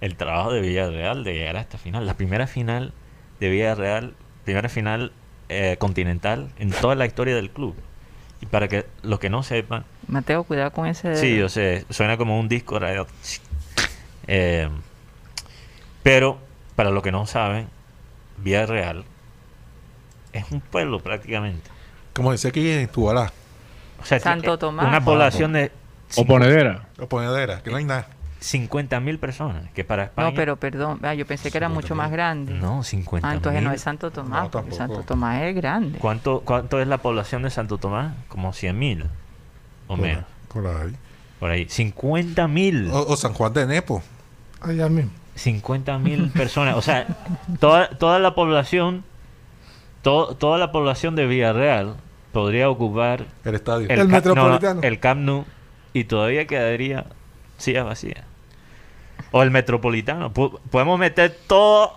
el trabajo de Villarreal de llegar a esta final. La primera final de Villarreal, primera final eh, continental en toda la historia del club. Y para que los que no sepan, Mateo, cuidado con ese dedo. Sí, yo sé, suena como un disco radio. Eh, pero, para los que no saben, Villarreal es un pueblo prácticamente. Como decía aquí en Tubalá, O sea, Santo Tomás. Una población de o ponedera. la ponedera, que no hay nada. 50 mil personas, que para España... No, pero perdón, ah, yo pensé que era mucho más grande. No, 50 Ah, entonces no es Santo Tomás, No, porque. Santo Tomás es grande. ¿Cuánto, ¿Cuánto es la población de Santo Tomás? Como 100 mil o Por- menos. Por ahí. Por ahí. 50 mil. O, o San Juan de Nepo. Allá mismo. 50 mil <laughs> personas. O sea, toda, toda la población, to- toda la población de Villarreal podría ocupar El estadio. El Metropolitano. el Camp Nou y todavía quedaría silla vacía. O el Metropolitano. Podemos meter todo,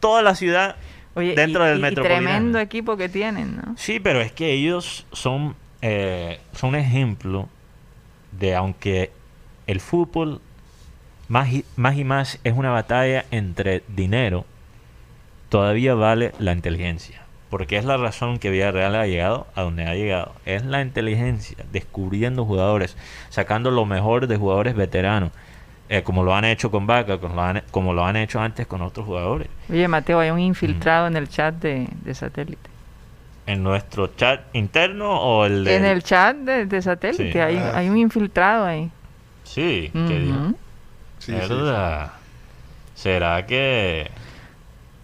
toda la ciudad Oye, dentro y, del y- y Metropolitano. tremendo equipo que tienen, ¿no? Sí, pero es que ellos son, eh, son un ejemplo de aunque el fútbol más y, más y más es una batalla entre dinero, todavía vale la inteligencia. Porque es la razón que Villarreal ha llegado a donde ha llegado. Es la inteligencia, descubriendo jugadores, sacando lo mejor de jugadores veteranos, eh, como lo han hecho con Vaca, como lo han, como lo han hecho antes con otros jugadores. Oye, Mateo, hay un infiltrado en el chat de, de satélite. ¿En nuestro chat interno o el de...? En el chat de, de satélite Sí. hay, Ah. hay un infiltrado ahí. Sí, que dijo. Ujú. Sí, sí. ¿Será que.?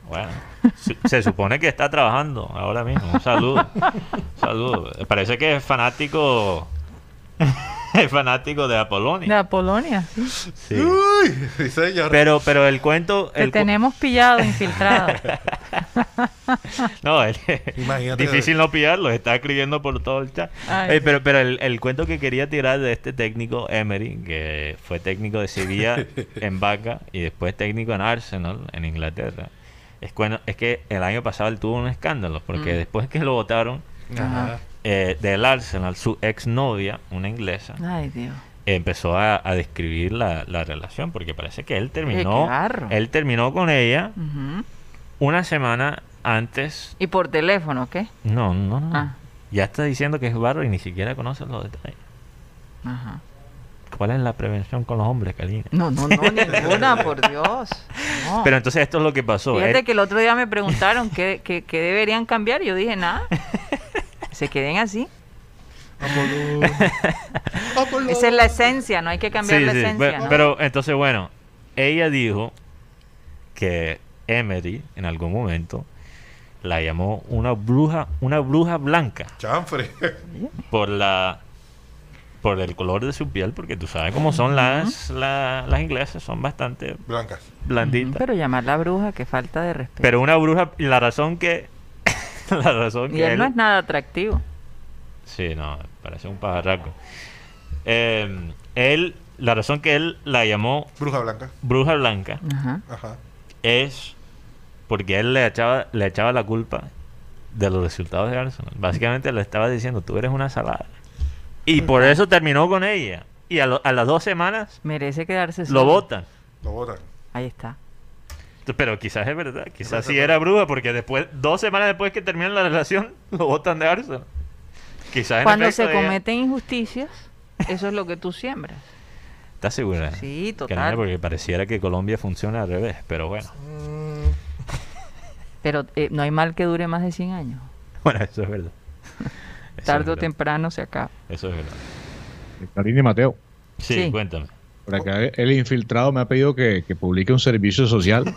Bueno, se, se supone que está trabajando ahora mismo. Un saludo. Un saludo. Parece que es fanático. <laughs> es fanático de De Apolonia. Apolonia. sí. Sí. Uy, sí, señor. Pero, pero el cuento. Te cu- tenemos pillado infiltrado. <laughs> No, es Imagínate. difícil no pillarlo, está escribiendo por todo el chat. Ay, pero pero el, el cuento que quería tirar de este técnico, Emery, que fue técnico de Sevilla <laughs> en Vaca y después técnico en Arsenal, en Inglaterra, es, cueno- es que el año pasado él tuvo un escándalo, porque Mm. después que lo votaron eh, del Arsenal, su exnovia, una inglesa, Ay, Dios. empezó a, a describir la, la relación, porque parece que él terminó, él terminó con ella una semana antes. Y por teléfono, ¿qué? No, no, no. Ah, Ya está diciendo que es barro y ni siquiera conoce los detalles. ajá. ¿Cuál es la prevención con los hombres, Karina? No, no, no, ninguna, por <laughs> Dios. No. Pero entonces esto es lo que pasó. Fíjate Él- que el otro día me preguntaron qué, qué- qué deberían cambiar y yo dije nada. Se queden así. Esa es la esencia, no hay que cambiar Sí, la sí, esencia. ¿no? Pero entonces, bueno, ella dijo que Emery en algún momento la llamó una bruja, una bruja blanca Chanfre. por la por el color de su piel, porque tú sabes cómo son las, la- las inglesas, son bastante Blancas. blanditas. Pero llamarla bruja, que falta de respeto. Pero una bruja, y la razón que. <laughs> la razón y que. él no es nada atractivo. Sí, no, parece un pajarraco. Eh, él, la razón que él la llamó Bruja blanca. bruja blanca Ajá. Ajá. es porque él le echaba, le echaba la culpa de los resultados de Arsenal. Básicamente le estaba diciendo, tú eres una salada. Y por eso terminó con ella. Y a, lo- a las dos semanas Merece quedarse lo solo. votan. Lo botan. Ahí está. Pero quizás es verdad, quizás sí era bruja, porque después, dos semanas después que termina la relación, <laughs> lo votan de Arsenal. Quizás en Cuando efecto se ella- cometen injusticias, eso es lo que tú siembras. ¿Estás segura? Sí, Karina? total. porque pareciera que Colombia funciona al revés, pero bueno. Mm, Pero eh, no hay mal que dure más de 100 años. <laughs> Bueno, eso es verdad. Tarde o temprano se acaba. Eso es verdad. Karina y Mateo. Sí, Sí. cuéntame. Por acá el infiltrado me ha pedido que, que publique un servicio social. <laughs>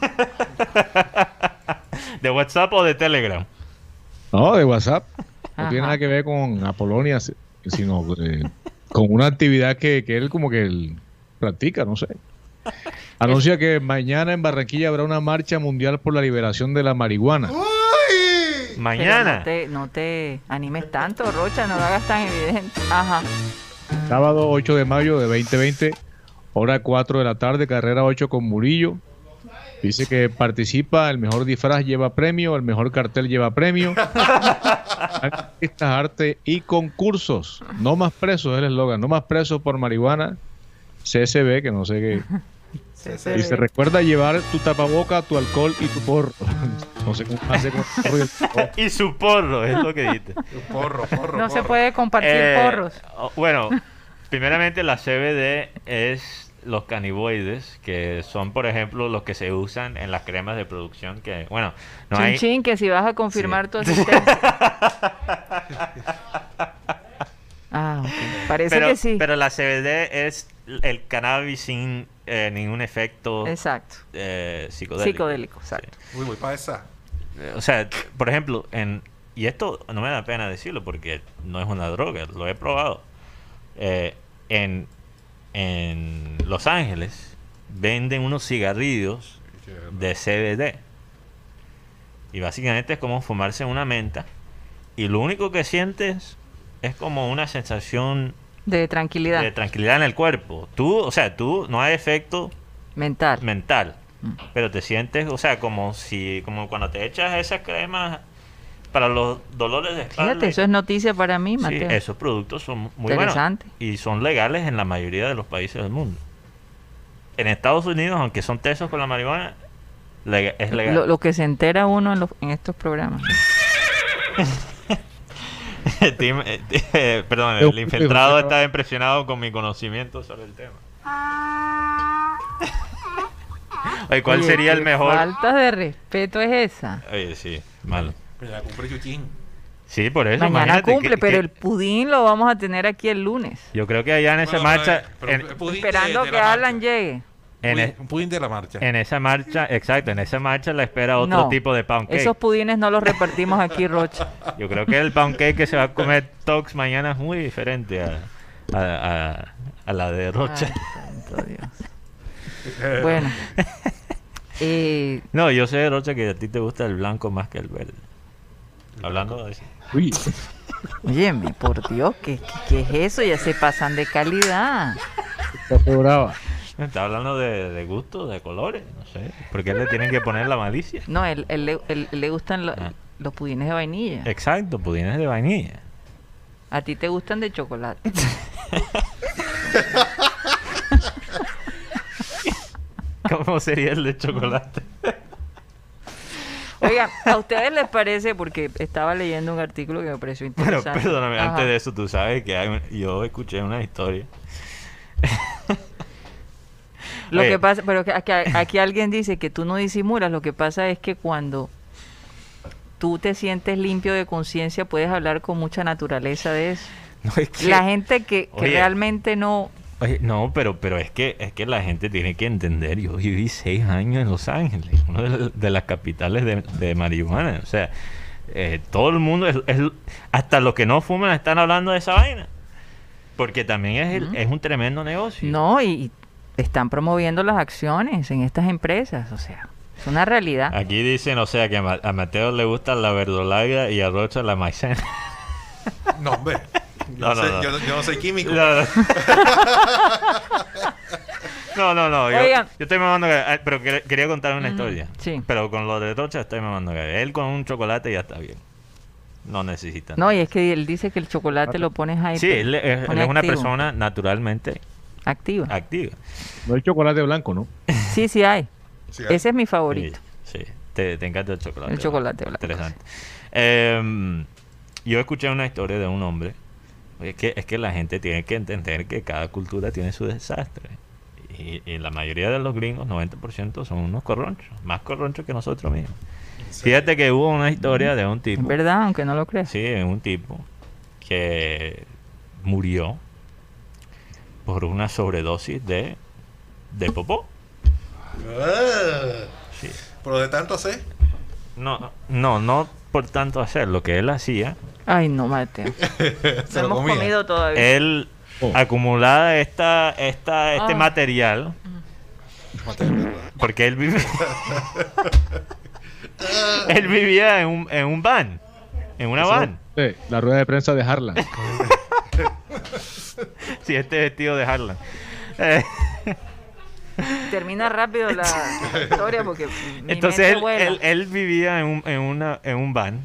¿De WhatsApp o de Telegram? No, de WhatsApp. No Ajá. tiene nada que ver con Apolonia, si- sino eh, con una actividad que, que él como que él practica, no sé. Anuncia que mañana en Barranquilla habrá una marcha mundial por la liberación de la marihuana. Mañana. no te, no te animes tanto, Rocha, no lo hagas tan evidente. Ajá. Sábado 8 de mayo de 2020, hora 4 de la tarde, carrera 8 con Murillo. Dice que participa, el mejor disfraz lleva premio, el mejor cartel lleva premio. <laughs> Artistas, arte y concursos. No más presos es el eslogan, no más presos por marihuana. CSB, que no sé qué. <laughs> Se Dice, ve. recuerda llevar tu tapaboca, tu alcohol y tu porro. No sé cómo hace con el porro y el porro. Y su porro, es lo que dijiste. Porro, porro. No se puede compartir Eh, porros. oh, Bueno, primeramente la CBD es los caniboides, que son, por ejemplo, los que se usan en las cremas de producción. Que, bueno, no chin, hay. chin, que si vas a confirmar Sí. tu asistencia. <laughs> ah, ok. Parece pero, que sí. pero la CBD es el cannabis sin eh, ningún efecto Exacto. eh, psicodélico. Psicodélico, exacto. Uy, voy para esa. Eh, O sea, por ejemplo, en y esto no me da pena decirlo porque no es una droga, lo he probado. Eh, en, en Los Ángeles venden unos cigarrillos de CBD. Y básicamente es como fumarse una menta. Y lo único que sientes es como una sensación De tranquilidad de tranquilidad en el cuerpo. Tú, o sea, tú no hay efecto mental. mental. Mm. Pero te sientes, o sea, como si, como cuando te echas esas cremas para los dolores de espalda. Fíjate, eso es noticia para mí, Sí, Mateo. esos productos son muy buenos y son legales en la mayoría de los países del mundo. En Estados Unidos, aunque son tesos con la marihuana, es legal. Lo, lo que se entera uno en, los- en estos programas. <laughs> <laughs> Tim- eh, eh, perdón, el infiltrado está impresionado con mi conocimiento sobre el tema. Oye, ¿cuál Oye, sería el qué mejor? Falta de respeto es esa. Oye, sí, malo. Pero la cumple Chuchín. Sí, por eso. Mañana imagínate cumple, que- pero que- el pudín lo vamos a tener aquí el lunes. Yo creo que allá en esa Bueno, marcha, pero en, un pudín de- Esperando de que la Alan marcha. llegue. En Pudín- e- un pudín de la marcha. en esa marcha, exacto, en esa marcha la espera otro No, tipo de pound cake. Esos pudines no los repartimos aquí, Rocha. <laughs> Yo creo que el pound cake que se va a comer Tox mañana es muy diferente a, a, a- a la de Rocha. Ay, santo Dios. Bueno. <laughs> Eh, No, yo sé Rocha que a ti te gusta el blanco más que el verde. Hablando de eso. Uy, <laughs> óyeme, por Dios, ¿qué, qué, qué es eso? Ya se pasan de calidad. está brava. Está hablando de, de gusto, de colores, no sé. ¿Por qué le tienen que poner la malicia? No, él, él le- él- le gustan lo- Ah. los pudines de vainilla. Exacto, pudines de vainilla. A ti te gustan de chocolate. <laughs> ¿Cómo sería el de chocolate? Oigan, ¿a ustedes les parece? Porque estaba leyendo un artículo que me pareció Bueno, interesante. perdóname, Ajá. antes de eso, tú sabes que hay un- yo escuché una historia. Lo que pasa, pero que aquí, aquí alguien dice que tú no disimulas. Lo que pasa es que cuando tú te sientes limpio de conciencia, puedes hablar con mucha naturaleza de eso. <laughs> No, es que- La gente que, que Oye. realmente no, Oye, no, pero, pero es que es que la gente tiene que entender. Yo viví seis años en Los Ángeles, una de, de las capitales de, de marihuana. O sea, eh, todo el mundo, es, es- hasta los que no fuman están hablando de esa vaina. Porque también es, el- es un tremendo negocio. No, y están promoviendo las acciones en estas empresas, o sea, es una realidad. Aquí dicen, o sea, que a, Ma- a Mateo le gusta la verdolaga y a Rocha la maicena. No, hombre. <laughs> Yo No, sé- no. Yo, yo no soy químico. No, no, <laughs> no. Yo, yo estoy mamando gallo, ah, Pero quer- quería contar una Ujú, historia. sí. Pero con lo de Rocha estoy mamando gallo. Él con un chocolate ya está bien. No necesita. No, y es que él dice que el chocolate lo pones ahí. Sí, él, es, él es una persona naturalmente activa. activa. No hay chocolate blanco, ¿no? Sí, sí hay. Sí, Ese es mi favorito. Sí, sí. Te, te encanta el chocolate. El chocolate blanco, Interesante. Em, yo escuché una historia de un hombre. Es que, es que la gente tiene que entender que cada cultura tiene su desastre. Y, y la mayoría de los gringos, 90%, son unos corronchos. Más corronchos que nosotros mismos. Fíjate que hubo una historia de un tipo. verdad, aunque no lo creas. Sí, un tipo que murió por una sobredosis de, de popó. Ah, Sí. Pero de tanto hacer. No, no, no por tanto hacer. Lo que él hacía, Ay, no, Mateo. <laughs> Se hemos comía. comido todavía. él Oh. acumulaba esta, esta, este Ah. material, porque él vivía, <laughs> él vivía en un, en un van, en una van. Sí, la rueda de prensa de Harlan. <laughs> <laughs> Sí, este vestido de Harlan. Eh, <laughs> Termina rápido la historia porque mi <laughs> Entonces mente él, vuela. él, él vivía en un, en una, en un van.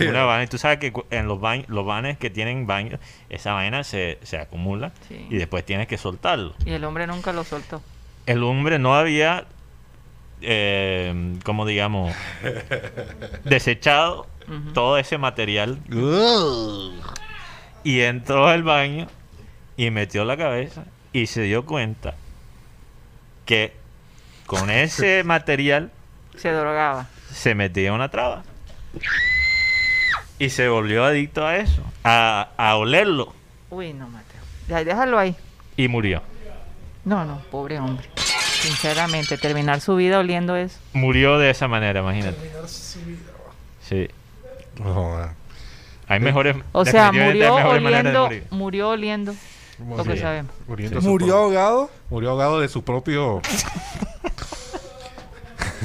Una van. Y tú sabes que en los, van, los vanes que tienen baños, esa vaina se, se acumula Sí. y después tienes que soltarlo. Y el hombre nunca lo soltó. El hombre no había, eh, como digamos, desechado todo ese material y entró al baño y metió la cabeza y se dio cuenta que con <laughs> ese material Se drogaba. se metía una traba. Y se volvió adicto a eso, a, a olerlo. Uy, no, Mateo. Ya, déjalo ahí. Y murió. No, no, pobre hombre. Sinceramente, terminar su vida oliendo eso. Murió de esa manera, imagínate. Terminar su vida. Sí. No, joda. Hay mejores. O sea, murió oliendo, murió oliendo lo que sabemos. Murió ahogado. Murió ahogado de su propio.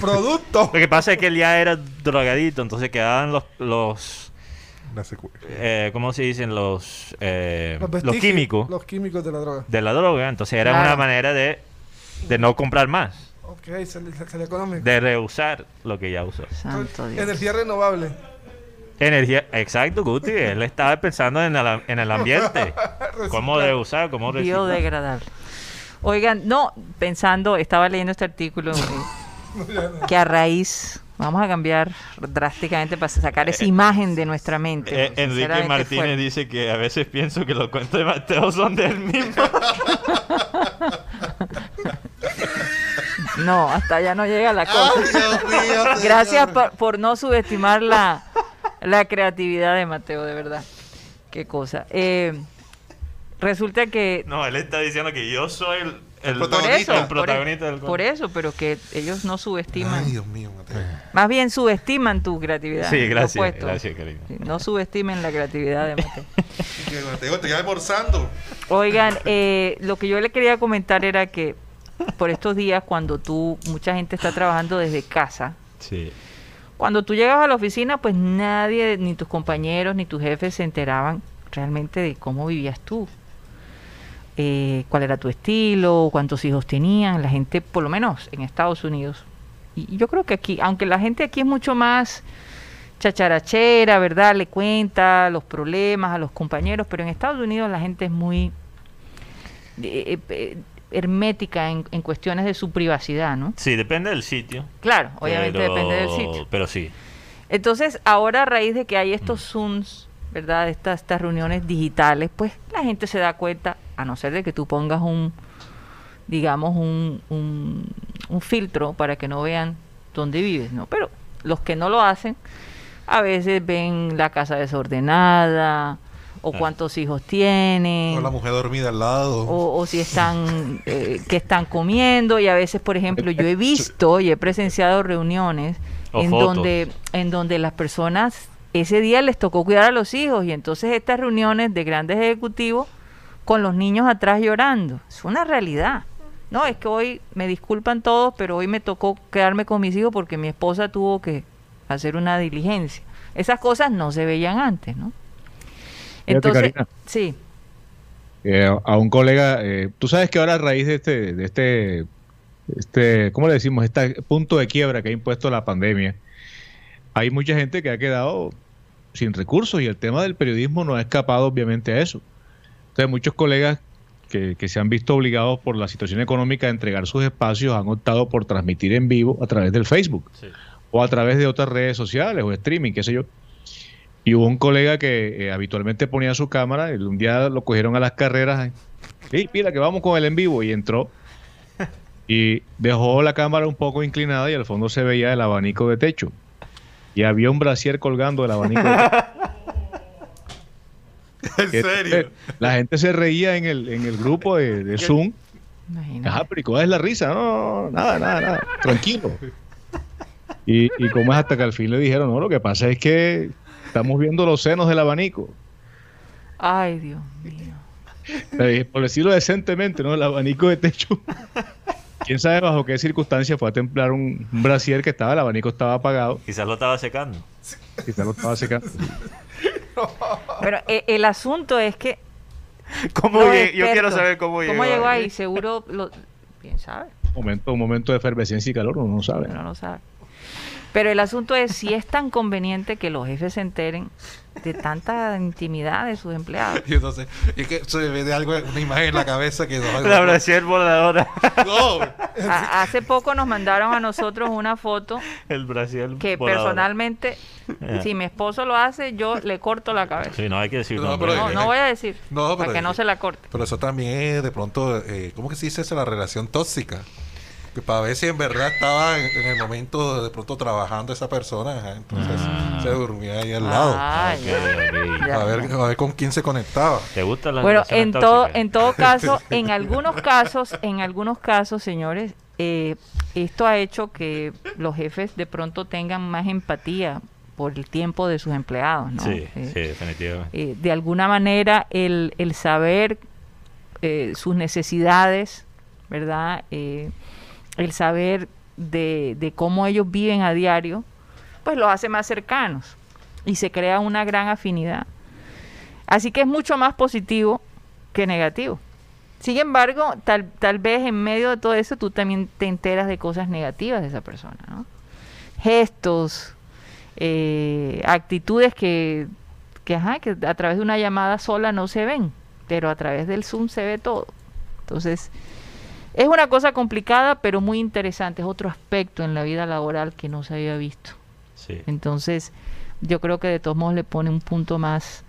Producto. Lo que pasa es que él ya era drogadito, entonces quedaban los. los eh, ¿Cómo se dicen? Los, eh, los, químicos Los químicos de la droga. de la droga. Entonces era Claro. una manera de, de no comprar más. Ok, se le, se le económico. De reusar lo que ya usó. Santo Dios. Energía renovable. Energía, exacto, Guti. Él estaba pensando en el, en el ambiente. <laughs> cómo de usar, cómo reciclar. Biodegradable. Oigan, no, pensando, estaba leyendo este artículo <laughs> eh, que a raíz, vamos a cambiar drásticamente para sacar esa imagen de nuestra mente. Eh, Enrique Martínez dice que a veces pienso que los cuentos de Mateo son del mismo. <laughs> No, hasta allá no llega la cosa. Ay, Dios mío, Gracias por no subestimar la, la creatividad de Mateo, de verdad. Qué cosa. Eh, resulta que No, él está diciendo que yo soy el, protagonista. eso, el protagonista del por, por eso, pero que ellos no subestiman, Ay, Dios mío, Mateo. más bien subestiman tu creatividad. Sí, gracias, opuesto. gracias, cariño. Sí, No subestimen la creatividad de Mateo. <laughs> Que Mateo te queda almorzando. Oigan, eh, lo que yo le quería comentar era que por estos días, cuando tú, mucha gente está trabajando desde casa, Sí. Cuando tú llegabas a la oficina, pues nadie, ni tus compañeros, ni tus jefes se enteraban realmente de cómo vivías tú. Eh, cuál era tu estilo, cuántos hijos tenían, la gente, por lo menos en Estados Unidos. Y yo creo que aquí, aunque la gente aquí es mucho más chacharachera, ¿verdad? Le cuenta los problemas a los compañeros, pero en Estados Unidos la gente es muy eh, eh, hermética en, en cuestiones de su privacidad, ¿no? Sí, depende del sitio. Claro, obviamente pero- depende del sitio. Pero sí. Entonces, ahora a raíz de que hay estos Zooms, ¿verdad? Estas, estas reuniones digitales, pues la gente se da cuenta, a no ser de que tú pongas un, digamos, un, un, un filtro para que no vean dónde vives, ¿no? Pero los que no lo hacen, a veces ven la casa desordenada o cuántos hijos tienen, O la mujer dormida al lado. o, o si están, <laughs> eh, qué están comiendo. Y a veces, por ejemplo, yo he visto y he presenciado reuniones O en fotos. donde, en donde las personas ese día les tocó cuidar a los hijos y entonces estas reuniones de grandes ejecutivos con los niños atrás llorando. Es una realidad. No, es que hoy me disculpan todos, pero hoy me tocó quedarme con mis hijos porque mi esposa tuvo que hacer una diligencia. Esas cosas no se veían antes, ¿no? Entonces, Karina. sí, Eh, a un colega, eh, tú sabes que ahora a raíz de este, de este, este, ¿cómo le decimos? Este punto de quiebra que ha impuesto la pandemia, hay mucha gente que ha quedado sin recursos y el tema del periodismo no ha escapado obviamente a eso. Entonces muchos colegas que, que se han visto obligados por la situación económica a entregar sus espacios han optado por transmitir en vivo a través del Facebook Sí. o a través de otras redes sociales o streaming, qué sé yo. Y hubo un colega que eh, habitualmente ponía su cámara y un día lo cogieron a las carreras. Sí, pila, que vamos con el en vivo. Y entró <laughs> y dejó la cámara un poco inclinada y al fondo se veía el abanico de techo. Y había un brasier colgando del abanico de techo. <laughs> ¿En Entonces, La gente se reía en el, en el grupo de, de Zoom. Ajá, pero ¿y cuál es la risa? No, no, nada, nada, nada. Tranquilo. Y, y como es hasta que al fin le dijeron, no, lo que pasa es que estamos viendo los senos del abanico. Ay, Dios mío. Dije, Por decirlo decentemente, ¿no? El abanico de techo. Quién sabe bajo qué circunstancia fue a templar un, un brasier que estaba, el abanico estaba apagado, Quizás lo estaba secando. quizás lo estaba secando. Pero eh, el asunto es que ¿Cómo Yo quiero saber cómo llegó. ¿Cómo llegó ahí? Seguro, lo, quién sabe, Un momento, un momento de efervescencia y calor, uno no sabe. uno no sabe. Pero el asunto es si es tan conveniente que los jefes se enteren de tanta intimidad de sus empleados. Yo no sé. Es que se me ve de algo, una imagen en la cabeza que no. La brasier voladora. No, A- hace poco nos mandaron a nosotros una foto El brasier que volador. personalmente, si mi esposo lo hace, yo le corto la cabeza. Sí, no hay que decir No, pero- No, no voy a decir, No, pero- para que no se la corte. Pero eso también es de pronto, eh, ¿cómo que se dice eso? La relación tóxica. Que para ver si en verdad estaba en, en el momento de, de pronto trabajando esa persona, entonces Ah. se durmía ahí al lado. Ah, Ok, ya. ok. Ya. a, ver, a ver con quién se conectaba. ¿Te gustan las Bueno, en todo, en <laughs> todo caso, en algunos casos, en algunos casos, señores, eh, esto ha hecho que los jefes de pronto tengan más empatía por el tiempo de sus empleados, ¿no? Sí, Eh, sí, definitivamente. eh, de alguna manera el, el saber eh, sus necesidades, ¿verdad? El saber de, de cómo ellos viven a diario, pues los hace más cercanos y se crea una gran afinidad. Así que es mucho más positivo que negativo. Sin embargo, tal, tal vez en medio de todo eso tú también te enteras de cosas negativas de esa persona, ¿no? Gestos, eh, actitudes que, que, ajá, que a través de una llamada sola no se ven, pero a través del Zoom se ve todo. Entonces, es una cosa complicada, pero muy interesante. Es otro aspecto en la vida laboral que no se había visto. Sí. Entonces, yo creo que de todos modos le pone un punto más,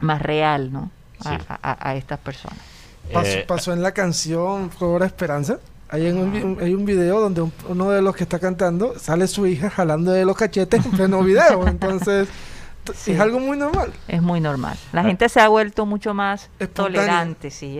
más real, ¿no? A, Sí. a- a- a estas personas. Pasó, Eh, pasó en la canción Flora Esperanza. Hay, en un, hay un video donde un- uno de los que está cantando sale su hija jalando de los cachetes en pleno video. <laughs> Entonces, Sí. es algo muy normal. Es muy normal. La Ah. gente se ha vuelto mucho más tolerante, sí,